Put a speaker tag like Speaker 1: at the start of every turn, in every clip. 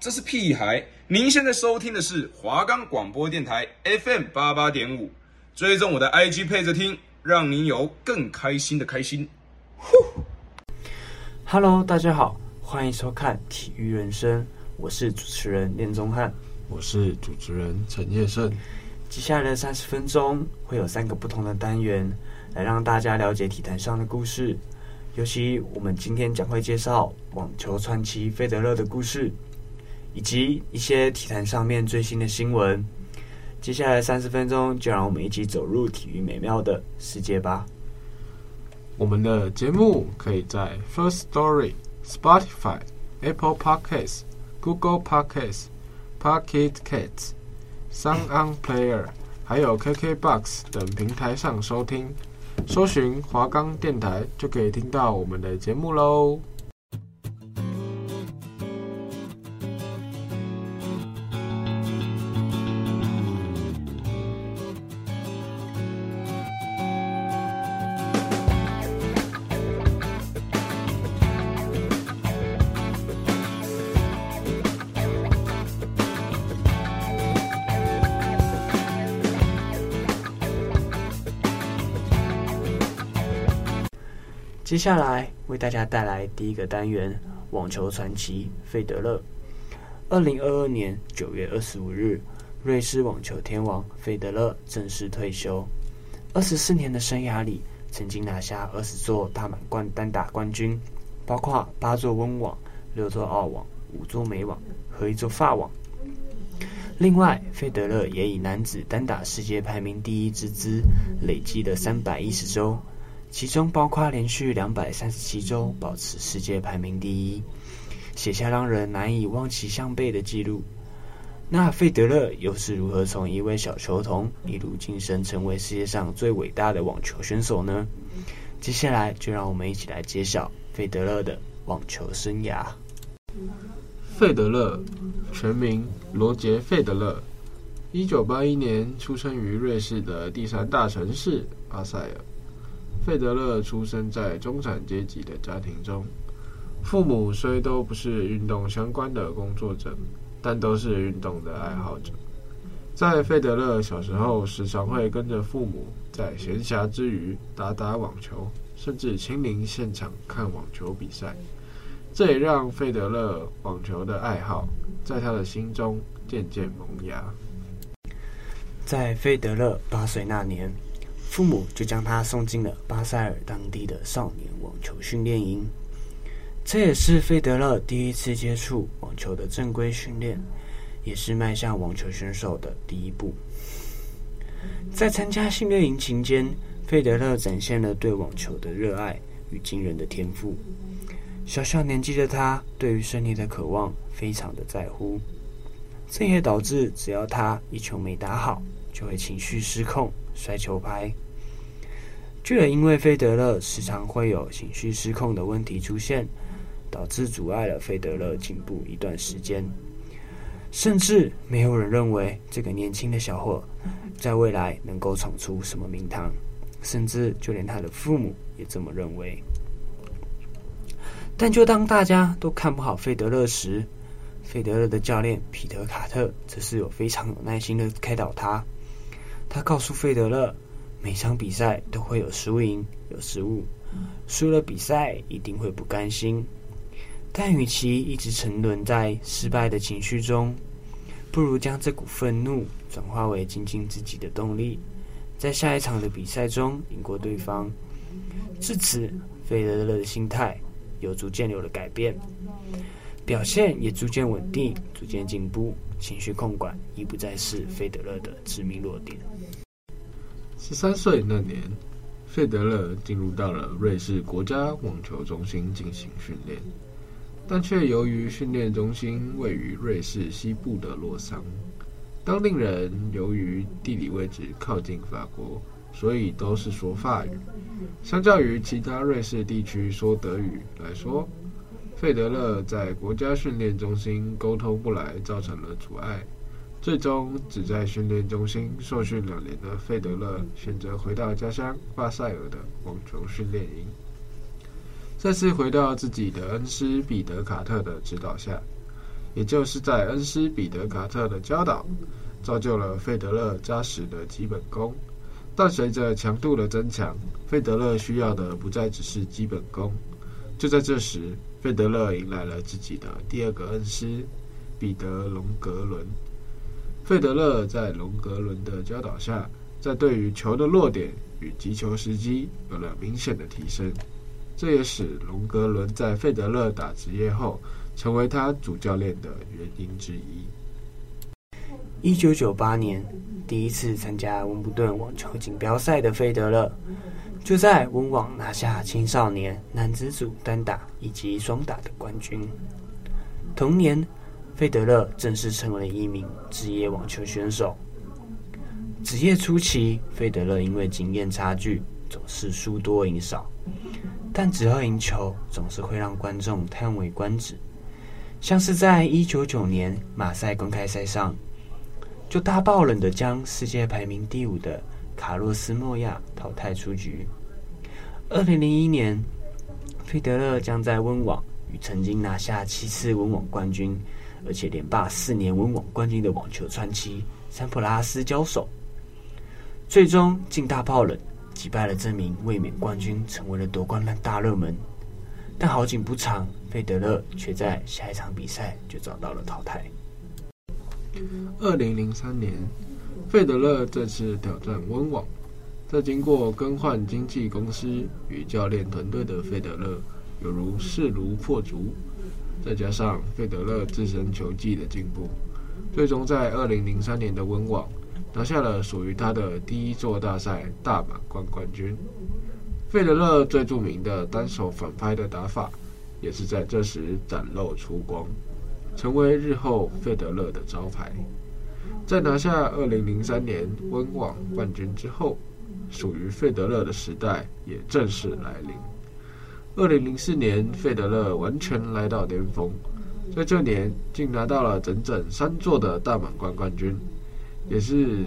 Speaker 1: 这是屁孩。您现在收听的是华冈广播电台 FM 八八点五，追踪我的 IG 配着听，让您有更开心的开心。呼
Speaker 2: ，Hello，大家好，欢迎收看体育人生，我是主持人练宗翰，
Speaker 3: 我是主持人陈业胜。
Speaker 2: 接下来的三十分钟会有三个不同的单元，来让大家了解体坛上的故事。尤其我们今天将会介绍网球传奇费德勒的故事。以及一些体坛上面最新的新闻。接下来三十分钟，就让我们一起走入体育美妙的世界吧。
Speaker 3: 我们的节目可以在 First Story、Spotify、Apple Podcasts、Google Podcasts、Pocket Casts、Sound On Player，还有 KKBox 等平台上收听。搜寻华冈电台，就可以听到我们的节目喽。
Speaker 2: 接下来为大家带来第一个单元：网球传奇费德勒。二零二二年九月二十五日，瑞士网球天王费德勒正式退休。二十四年的生涯里，曾经拿下二十座大满贯单打冠军，包括八座温网、六座澳网、五座美网和一座法网。另外，费德勒也以男子单打世界排名第一之姿，累积的三百一十周。其中包括连续两百三十七周保持世界排名第一，写下让人难以望其项背的记录。那费德勒又是如何从一位小球童一路晋升成为世界上最伟大的网球选手呢？接下来就让我们一起来揭晓费德勒的网球生涯。
Speaker 3: 费德勒全名罗杰·费德勒，一九八一年出生于瑞士的第三大城市巴塞尔。费德勒出生在中产阶级的家庭中，父母虽都不是运动相关的工作者，但都是运动的爱好者。在费德勒小时候，时常会跟着父母在闲暇之余打打网球，甚至亲临现场看网球比赛。这也让费德勒网球的爱好在他的心中渐渐萌芽。
Speaker 2: 在费德勒八岁那年，父母就将他送进了巴塞尔当地的少年网球训练营，这也是费德勒第一次接触网球的正规训练，也是迈向网球选手的第一步。在参加训练营期间，费德勒展现了对网球的热爱与惊人的天赋。小小年纪的他，对于胜利的渴望非常的在乎，这也导致只要他一球没打好，就会情绪失控。摔球拍，就也因为费德勒时常会有情绪失控的问题出现，导致阻碍了费德勒进步一段时间。甚至没有人认为这个年轻的小伙在未来能够闯出什么名堂，甚至就连他的父母也这么认为。但就当大家都看不好费德勒时，费德勒的教练皮特卡特则是有非常有耐心的开导他。他告诉费德勒，每场比赛都会有输赢，有失误，输了比赛一定会不甘心。但与其一直沉沦在失败的情绪中，不如将这股愤怒转化为精进自己的动力，在下一场的比赛中赢过对方。至此，费德勒的心态有逐渐有了改变，表现也逐渐稳定，逐渐进步。情绪控管已不再是费德勒的致命弱点。
Speaker 3: 十三岁那年，费德勒进入到了瑞士国家网球中心进行训练，但却由于训练中心位于瑞士西部的洛桑，当地人由于地理位置靠近法国，所以都是说法语。相较于其他瑞士地区说德语来说，费德勒在国家训练中心沟通不来，造成了阻碍。最终，只在训练中心受训两年的费德勒选择回到家乡巴塞尔的网球训练营，再次回到自己的恩师彼得卡特的指导下，也就是在恩师彼得卡特的教导，造就了费德勒扎实的基本功。但随着强度的增强，费德勒需要的不再只是基本功。就在这时，费德勒迎来了自己的第二个恩师彼得·龙格伦。费德勒在龙格伦的教导下，在对于球的落点与击球时机有了明显的提升。这也使龙格伦在费德勒打职业后，成为他主教练的原因之一。
Speaker 2: 一九九八年，第一次参加温布顿网球锦标赛的费德勒，就在温网拿下青少年男子组单打以及双打的冠军。同年，费德勒正式成为一名职业网球选手。职业初期，费德勒因为经验差距，总是输多赢少，但只要赢球，总是会让观众叹为观止。像是在一九九年马赛公开赛上。就大爆冷的将世界排名第五的卡洛斯·莫亚淘汰出局。二零零一年，费德勒将在温网与曾经拿下七次温网冠军，而且连霸四年温网冠军的网球传奇桑普拉斯交手，最终竟大爆冷击败了这名卫冕冠军，成为了夺冠的大热门。但好景不长，费德勒却在下一场比赛就遭到了淘汰。
Speaker 3: 二零零三年，费德勒再次挑战温网，在经过更换经纪公司与教练团队的费德勒，犹如势如破竹。再加上费德勒自身球技的进步，最终在二零零三年的温网拿下了属于他的第一座大赛大满贯冠军。费德勒最著名的单手反拍的打法，也是在这时展露出光。成为日后费德勒的招牌。在拿下2003年温网冠军之后，属于费德勒的时代也正式来临。2004年，费德勒完全来到巅峰，在这年竟拿到了整整三座的大满贯冠军，也是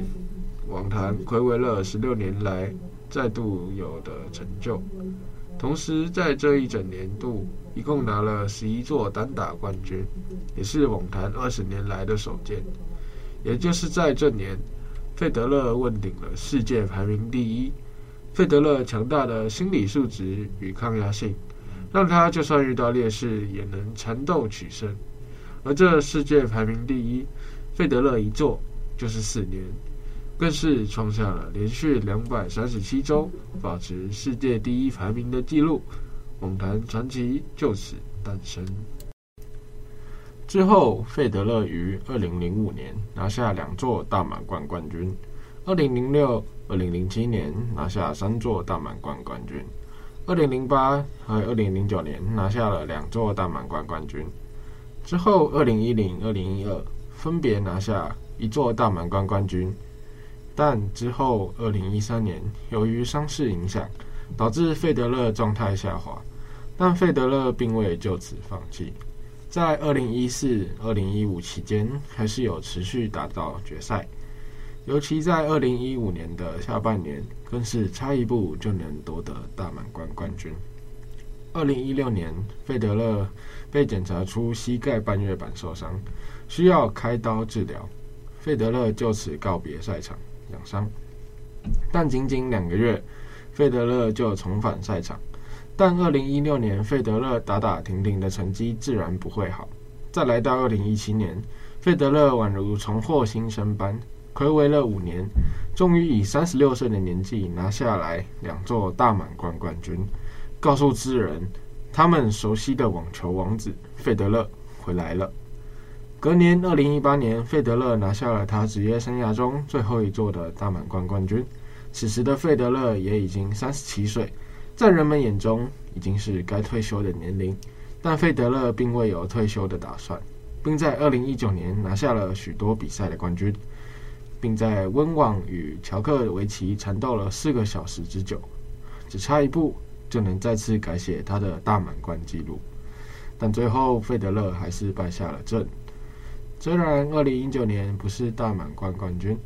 Speaker 3: 网坛睽违了十六年来再度有的成就。同时，在这一整年度，一共拿了十一座单打冠军，也是网坛二十年来的首见。也就是在这年，费德勒问鼎了世界排名第一。费德勒强大的心理素质与抗压性，让他就算遇到劣势也能缠斗取胜。而这世界排名第一，费德勒一坐就是四年。更是创下了连续两百三十七周保持世界第一排名的纪录，网坛传奇就此诞生。之后，费德勒于二零零五年拿下两座大满贯冠军，二零零六、二零零七年拿下三座大满贯冠军，二零零八和二零零九年拿下了两座大满贯冠军。之后，二零一零、二零一二分别拿下一座大满贯冠军。但之后，二零一三年由于伤势影响，导致费德勒状态下滑。但费德勒并未就此放弃，在二零一四、二零一五期间，还是有持续打到决赛。尤其在二零一五年的下半年，更是差一步就能夺得大满贯冠军。二零一六年，费德勒被检查出膝盖半月板受伤，需要开刀治疗，费德勒就此告别赛场。养伤，但仅仅两个月，费德勒就重返赛场。但二零一六年，费德勒打打停停的成绩自然不会好。再来到二零一七年，费德勒宛如重获新生般，睽违了五年，终于以三十六岁的年纪拿下来两座大满贯冠军，告诉世人，他们熟悉的网球王子费德勒回来了。隔年，二零一八年，费德勒拿下了他职业生涯中最后一座的大满贯冠军。此时的费德勒也已经三十七岁，在人们眼中已经是该退休的年龄。但费德勒并未有退休的打算，并在二零一九年拿下了许多比赛的冠军，并在温网与乔克维奇缠斗了四个小时之久，只差一步就能再次改写他的大满贯纪录。但最后，费德勒还是败下了阵。虽然二零一九年不是大满贯冠军，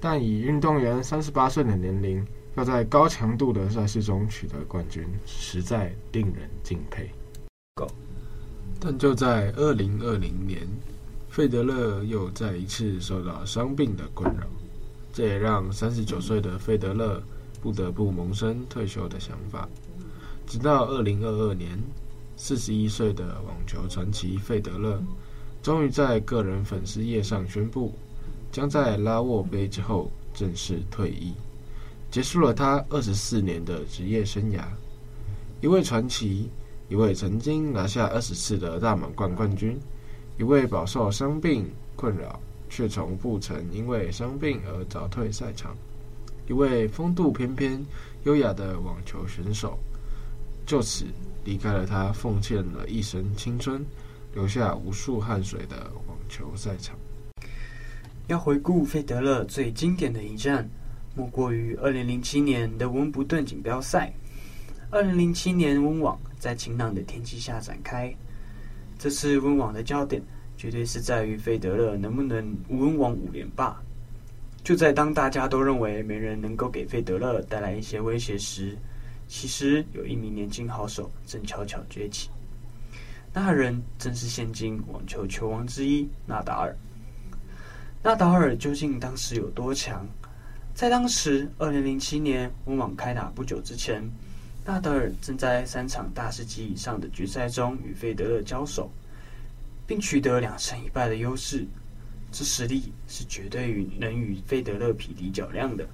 Speaker 3: 但以运动员三十八岁的年龄，要在高强度的赛事中取得冠军，实在令人敬佩。但就在二零二零年，费德勒又再一次受到伤病的困扰，这也让三十九岁的费德勒不得不萌生退休的想法。直到二零二二年，四十一岁的网球传奇费德勒，终于在个人粉丝页上宣布，将在拉沃杯之后正式退役，结束了他二十四年的职业生涯。一位传奇，一位曾经拿下二十次的大满贯冠军，一位饱受伤病困扰却从不曾因为伤病而早退赛场，一位风度翩翩、优雅的网球选手。就此离开了他奉献了一生青春、留下无数汗水的网球赛场。
Speaker 2: 要回顾费德勒最经典的一战，莫过于二零零七年的温布顿锦标赛。二零零七年温网在晴朗的天气下展开，这次温网的焦点绝对是在于费德勒能不能温网五连霸。就在当大家都认为没人能够给费德勒带来一些威胁时，其实有一名年轻好手正悄悄崛起，那人正是现今网球球王之一纳达尔。纳达尔究竟当时有多强？在当时二零零七年温网开打不久之前，纳达尔正在三场大师级以上的决赛中与费德勒交手，并取得两胜一败的优势，这实力是绝对与能与费德勒匹敌较量的。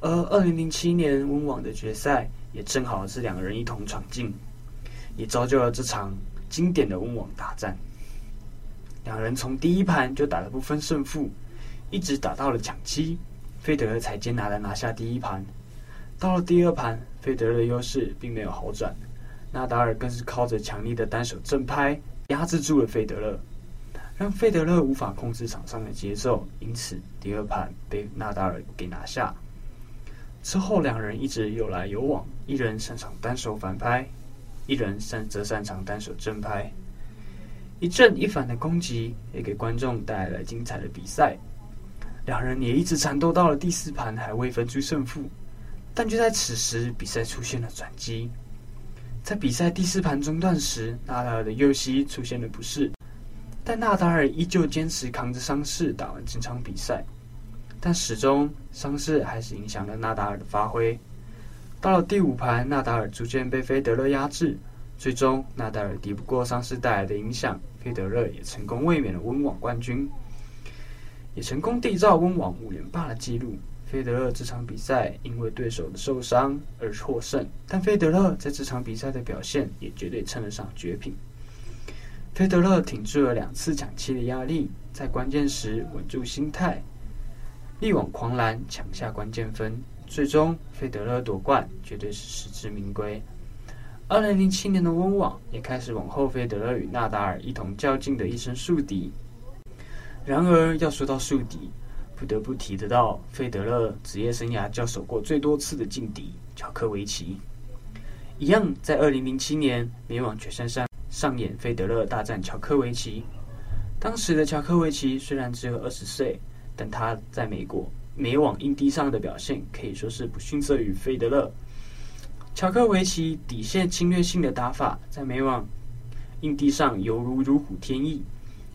Speaker 2: 而二零零七年温网的决赛也正好是两个人一同闯进，也造就了这场经典的温网大战。两人从第一盘就打得不分胜负，一直打到了抢七，费德勒才艰难的拿下第一盘。到了第二盘，费德勒的优势并没有好转，纳达尔更是靠着强力的单手正拍压制住了费德勒，让费德勒无法控制场上的节奏，因此第二盘被纳达尔给拿下。之后，两人一直有来有往，一人擅长单手反拍，一人擅则擅长单手正拍，一正一反的攻击也给观众带来了精彩的比赛。两人也一直缠斗到了第四盘，还未分出胜负。但就在此时，比赛出现了转机。在比赛第四盘中断时，纳达尔的右膝出现了不适，但纳达尔依旧坚持扛着伤势打完整场比赛。但始终伤势还是影响了纳达尔的发挥。到了第五盘，纳达尔逐渐被费德勒压制，最终纳达尔敌不过伤势带来的影响，费德勒也成功卫冕了温网冠军，也成功缔造温网五连霸的纪录。费德勒这场比赛因为对手的受伤而获胜，但费德勒在这场比赛的表现也绝对称得上绝品。费德勒挺住了两次抢七的压力，在关键时稳住心态。力挽狂澜，抢下关键分，最终费德勒夺冠，绝对是实至名归。二零零七年的温网也开始往后，费德勒与纳达尔一同较劲的一生宿敌。然而，要说到宿敌，不得不提得到费德勒职业生涯交手过最多次的劲敌乔科维奇。一样，在二零零七年美网决赛上上演费德勒大战乔科维奇。当时的乔科维奇虽然只有二十岁。但他在美国美网硬地上的表现可以说是不逊色于费德勒。乔科维奇底线侵略性的打法在美网硬地上犹如如虎添翼，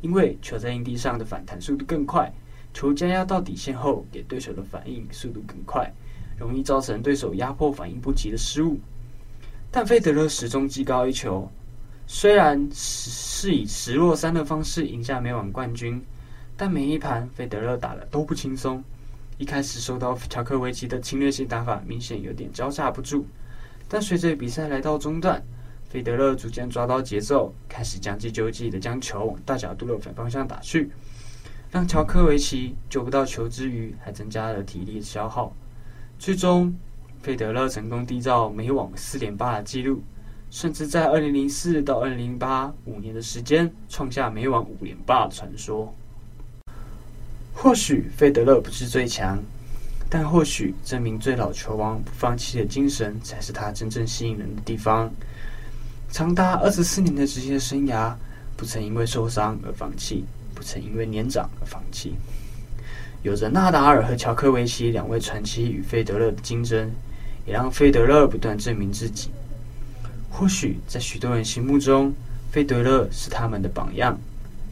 Speaker 2: 因为球在硬地上的反弹速度更快，球加压到底线后给对手的反应速度更快，容易造成对手压迫反应不及的失误。但费德勒始终技高一筹，虽然是以十落三的方式赢下美网冠军。但每一盘费德勒打得都不轻松，一开始受到乔科维奇的侵略性打法，明显有点招架不住。但随着比赛来到中段，费德勒逐渐抓到节奏，开始将计就计的将球往大角度的反方向打去，让乔科维奇救不到球之余，还增加了体力消耗。最终，费德勒成功缔造美网四连霸的纪录，甚至在二零零四到二零零八五年的时间，创下美网五连霸的传说。或许费德勒不是最强，但或许这名最老球王不放弃的精神才是他真正吸引人的地方。长达二十四年的职业生涯，不曾因为受伤而放弃，不曾因为年长而放弃。有着纳达尔和乔科维奇两位传奇与费德勒的竞争，也让费德勒不断证明自己。或许在许多人心目中，费德勒是他们的榜样，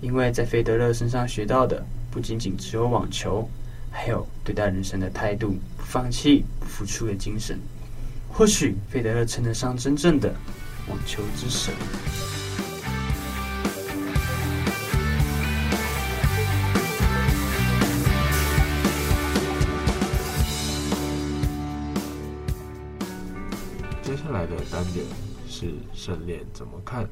Speaker 2: 因为在费德勒身上学到的不仅仅只有网球，还有对待人生的态度，不放弃、不付出的精神。或许费德勒称得上真正的网球之神。
Speaker 3: 的单点是胜练怎么看？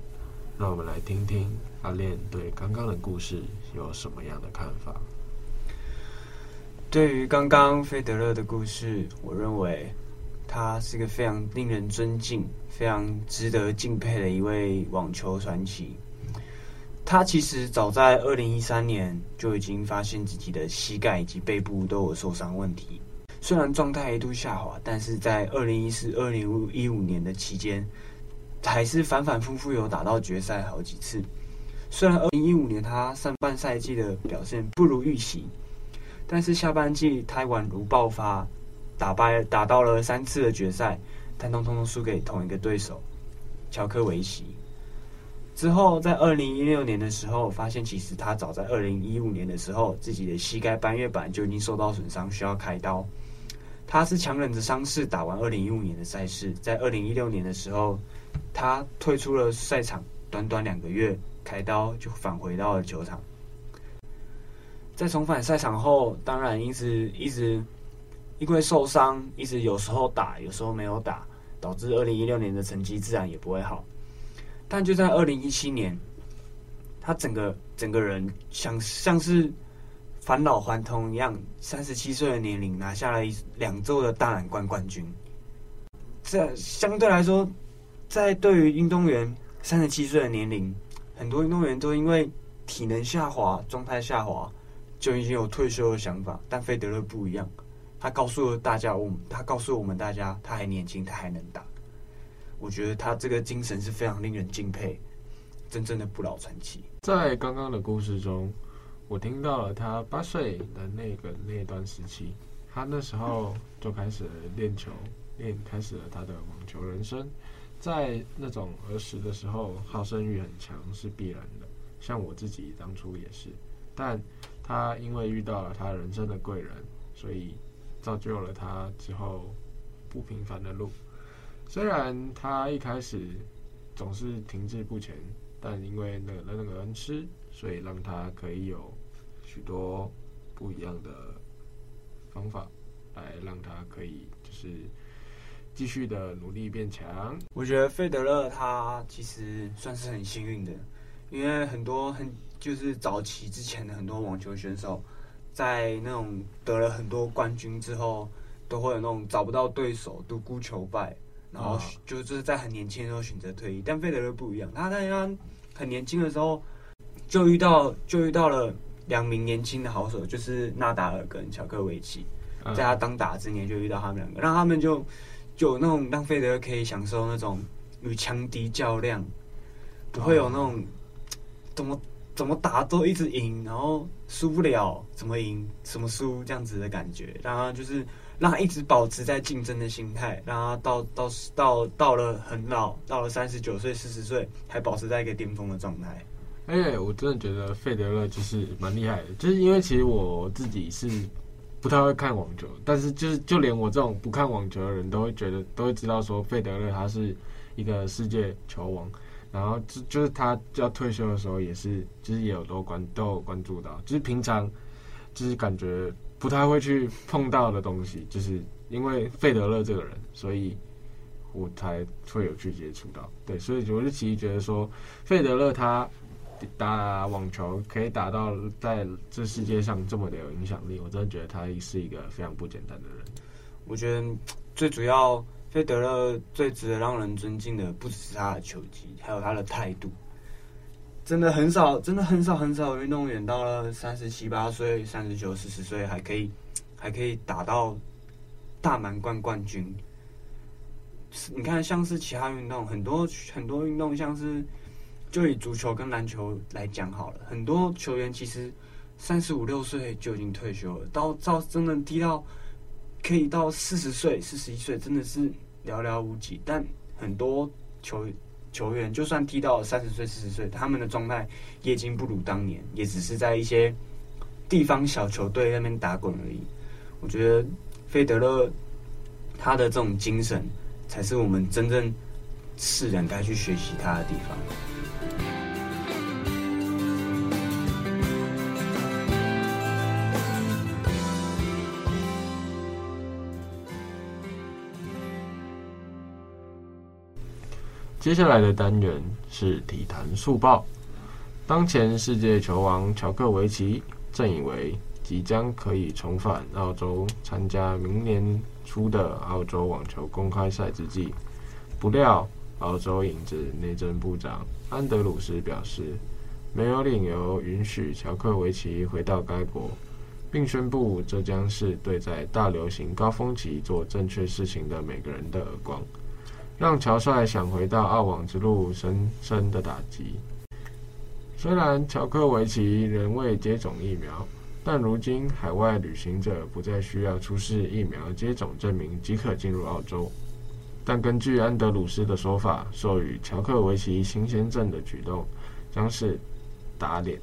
Speaker 3: 让我们来听听阿练对刚刚的故事有什么样的看法。
Speaker 2: 对于刚刚费德勒的故事，我认为。他是一个非常令人尊敬、非常值得敬佩的一位网球传奇。他其实早在二零一三年就已经发现自己的膝盖以及背部都有受伤问题，虽然状态一度下滑，但是在二零一四、二零一五年的期间，还是反反复复有打到决赛好几次。虽然二零一五年他上半赛季的表现不如预期，但是下半季他宛如爆发。打败打到了三次的决赛，但通通都输给同一个对手乔科维奇。之后在二零一六年的时候，发现其实他早在二零一五年的时候，自己的膝盖半月板就已经受到损伤，需要开刀。他是强忍着伤势打完二零一五年的赛事，在二零一六年的时候，他退出了赛场，短短两个月开刀就返回到了球场。在重返赛场后，当然一直一直。因为受伤，一直有时候打，有时候没有打，导致二零一六年的成绩自然也不会好。但就在二零一七年，他整个整个人像像是返老还童一样，三十七岁的年龄拿下了一两周的大满贯冠军。这相对来说，在对于运动员三十七岁的年龄，很多运动员都因为体能下滑、状态下滑，就已经有退休的想法。但费德勒不一样。他告诉了大家，我他告诉我们大家，他还年轻，他还能打。我觉得他这个精神是非常令人敬佩，真正的不老传奇。
Speaker 3: 在刚刚的故事中，我听到了他八岁的那个那段时期，他那时候就开始练球，练开始了他的网球人生。在那种儿时的时候，好胜欲很强是必然的，像我自己当初也是。但他因为遇到了他人生的贵人，所以。造就了他之后不平凡的路。虽然他一开始总是停滞不前，但因为那个那个恩师，所以让他可以有许多不一样的方法，来让他可以就是继续的努力变强。
Speaker 2: 我觉得费德勒他其实算是很幸运的，因为很多很就是早期之前的很多网球选手。在那种得了很多冠军之后，都会有那种找不到对手、独孤求败，然后就是在很年轻的时候选择退役。但费德勒不一样，他在他很年轻的时候就遇到就遇到了两名年轻的好手，就是纳达尔跟乔克维奇。在他当打之年就遇到他们两个，让他们就就有那种让费德勒可以享受那种与强敌较量，不会有那种怎么。怎么打都一直赢，然后输不了，怎么赢怎么输这样子的感觉，让他就是让他一直保持在竞争的心态，让他到到到到了很老，到了三十九岁、四十岁还保持在一个巅峰的状态。
Speaker 3: 哎、欸，我真的觉得费德勒就是蛮厉害的，就是因为其实我自己是不太会看网球，但是就是就连我这种不看网球的人都会觉得都会知道说费德勒他是一个世界球王。然后就就是他要退休的时候，也是就是也有都关都有关注到，就是平常就是感觉不太会去碰到的东西，就是因为费德勒这个人，所以我才会有去接触到。对，所以我就其实觉得说，费德勒他打网球可以打到在这世界上这么的有影响力，我真的觉得他是一个非常不简单的人。
Speaker 2: 我觉得最主要。费德勒最值得让人尊敬的，不只是他的球技，还有他的态度。真的很少，真的很少很少运动员到了三十七八岁、三十九四十岁还可以还可以打到大满贯冠军。你看，像是其他运动，很多很多运动，像是就以足球跟篮球来讲好了，很多球员其实三十五六岁就已经退休了，到到真的踢到。可以到四十岁、四十一岁，真的是寥寥无几。但很多球球员，就算踢到三十岁、四十岁，他们的状态也已经不如当年，也只是在一些地方小球队那边打滚而已。我觉得费德勒他的这种精神，才是我们真正世人该去学习他的地方。
Speaker 3: 接下来的单元是体坛速报。当前世界球王乔克维奇正以为即将可以重返澳洲参加明年初的澳洲网球公开赛之际，不料澳洲影子内政部长安德鲁斯表示，没有理由允许乔克维奇回到该国，并宣布这将是对在大流行高峰期做正确事情的每个人的耳光。让乔帅想回到澳网之路深深的打击。虽然乔克维奇仍未接种疫苗，但如今海外旅行者不再需要出示疫苗接种证明即可进入澳洲。但根据安德鲁斯的说法，授予乔克维奇新鲜证的举动将是打脸。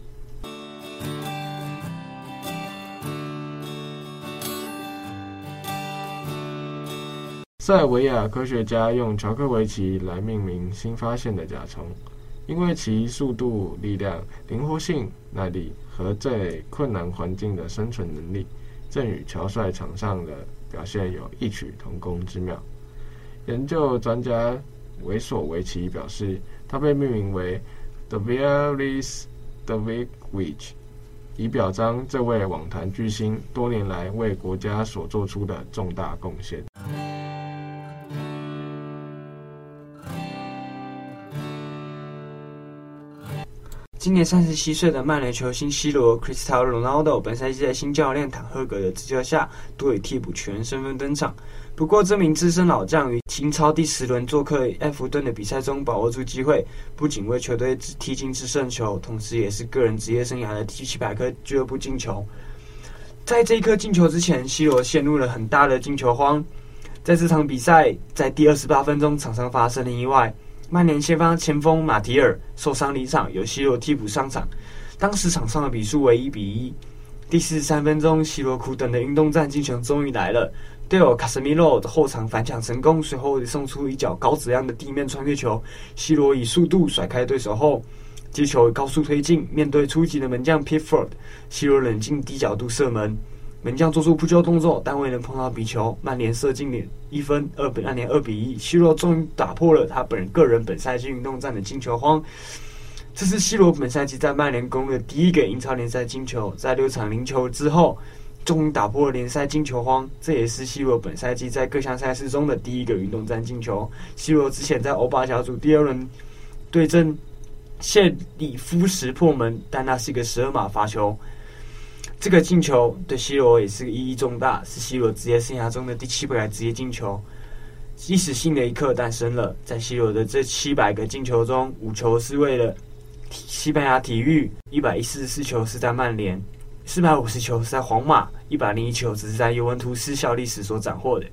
Speaker 3: 塞尔维亚科学家用乔克维奇来命名新发现的甲虫，因为其速度、力量、灵活性、耐力和在困难环境的生存能力，正与乔帅场上的表现有异曲同工之妙。研究专家维索维奇表示，他被命名为 Davilis Davidovich，以表彰这位网坛巨星多年来为国家所做出的重大贡献。
Speaker 2: 今年三十七岁的曼联球星 C 罗 Cristiano Ronaldo 本赛季在新教练坦赫格的执教下，多以替补球员身份登场。不过，这名资深老将于英超第十轮做客埃弗顿的比赛中把握住机会，不仅为球队踢进制胜球，同时也是个人职业生涯的第七百颗俱乐部进球。在这一颗进球之前，C 罗陷入了很大的进球荒。在这场比赛，在第二十八分钟，场上发生了意外。曼联先发前锋马提尔受伤离场，由西罗替补上场。当时场上的比数为一比一。第四十三分钟西罗苦等的运动战进球终于来了，队友卡斯米洛的后场反抢成功，随后送出一脚高质量的地面穿越球。西罗以速度甩开对手后，接球高速推进，面对出击的门将 Pifford，西罗冷静低角度射门。门将做出扑救动作，但未能碰到皮球。曼联射进点一分，二比曼联二比一。C 罗终于打破了他本个人本赛季运动战的进球荒。这是 C 罗本赛季在曼联攻入的第一个英超联赛进球，在六场零球之后，终于打破了联赛进球荒。这也是 C 罗本赛季在各项赛事中的第一个运动战进球。C 罗之前在欧霸小组第二轮对阵谢里夫时破门，但那是一个十二码罚球。这个进球对 C 罗也是意义重大，是 C 罗职业生涯中的第七百个职业进球，历史性的一刻诞生了。在 C 罗的这七百个进球中，五球是为了西班牙体育，一百一十四球是在曼联，四百五十球是在皇马，一百零一球只是在尤文图斯效力时所斩获的。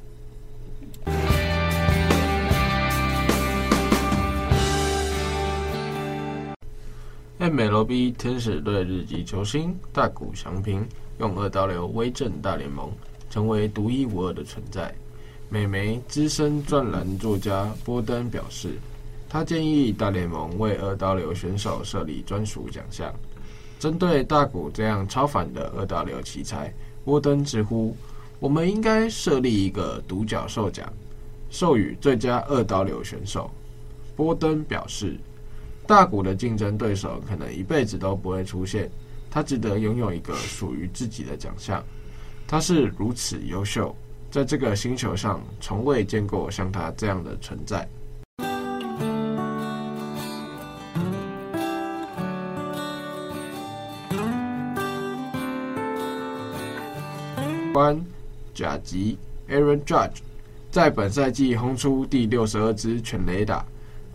Speaker 3: MLB 天使队日籍球星大谷翔平用二刀流威震大联盟，成为独一无二的存在。美媒资深专栏作家波登表示，他建议大联盟为二刀流选手设立专属奖项。针对大谷这样超凡的二刀流奇才，波登直呼：“我们应该设立一个独角兽奖，授予最佳二刀流选手。”波登表示。大谷的竞争对手可能一辈子都不会出现，他值得拥有一个属于自己的奖项。他是如此优秀，在这个星球上从未见过像他这样的存在。关甲级 Aaron Judge 在本赛季轰出第六十二支全垒打。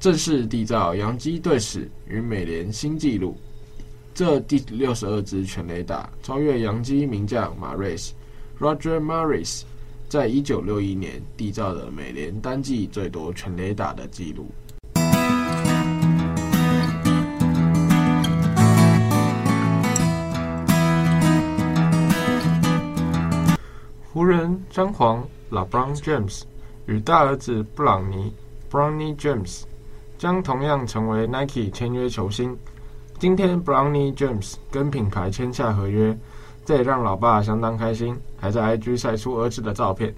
Speaker 3: 正式缔造洋基队史与美联新纪录。这第六十二支全垒打超越洋基名将马瑞斯 （Roger Maris） 在一九六一年缔造的美联单季最多全垒打的纪录。湖人詹皇 （LeBron James） 与大儿子布朗尼 （Brownie James） 将同样成为 Nike 签约球星。今天，Brownie James 跟品牌签下合约，这也让老爸相当开心，还在 IG 晒出儿子的照片。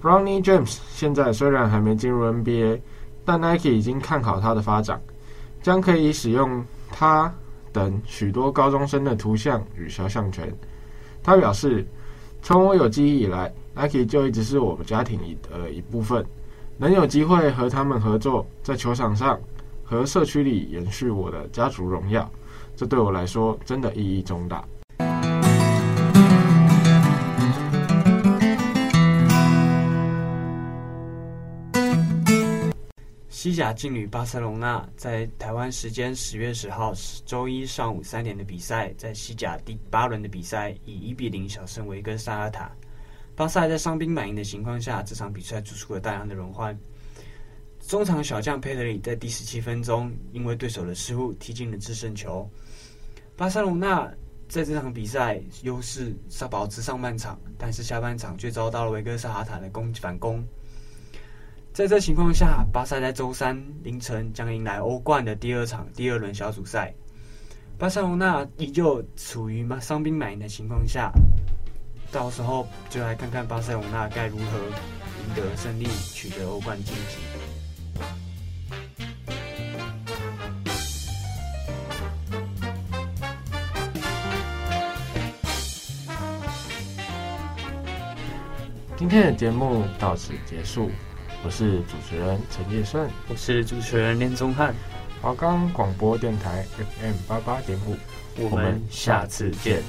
Speaker 3: Brownie James 现在虽然还没进入 NBA，但 Nike 已经看好他的发展，将可以使用他等许多高中生的图像与肖像权。他表示：“从我有记忆以来，Nike 就一直是我们家庭的一部分，能有机会和他们合作，在球场上和社区里延续我的家族荣耀，这对我来说真的意义重大。”
Speaker 2: 西甲劲旅巴塞隆纳在台湾时间十月十号周一上午三点的比赛，在西甲第八轮的比赛以一比零小胜维根萨尔塔。巴塞在伤兵满营的情况下，这场比赛做出了大量的轮换。中场小将佩德里在第十七分钟因为对手的失误踢进了制胜球。巴塞罗那在这场比赛优势是保持上半场，但是下半场却遭到了维哥萨哈塔的攻反攻。在这情况下，巴塞在周三凌晨将迎来欧冠的第二场第二轮小组赛。巴塞罗那依旧处于伤兵满营的情况下，到时候就来看看巴塞罗那该如何赢得胜利，取得欧冠晋级。
Speaker 3: 今天的节目到此结束。我是主持人陈叶胜，
Speaker 2: 我是主持人连宗翰，
Speaker 3: 华冈广播电台 FM 八八点五，
Speaker 2: 我们下次见。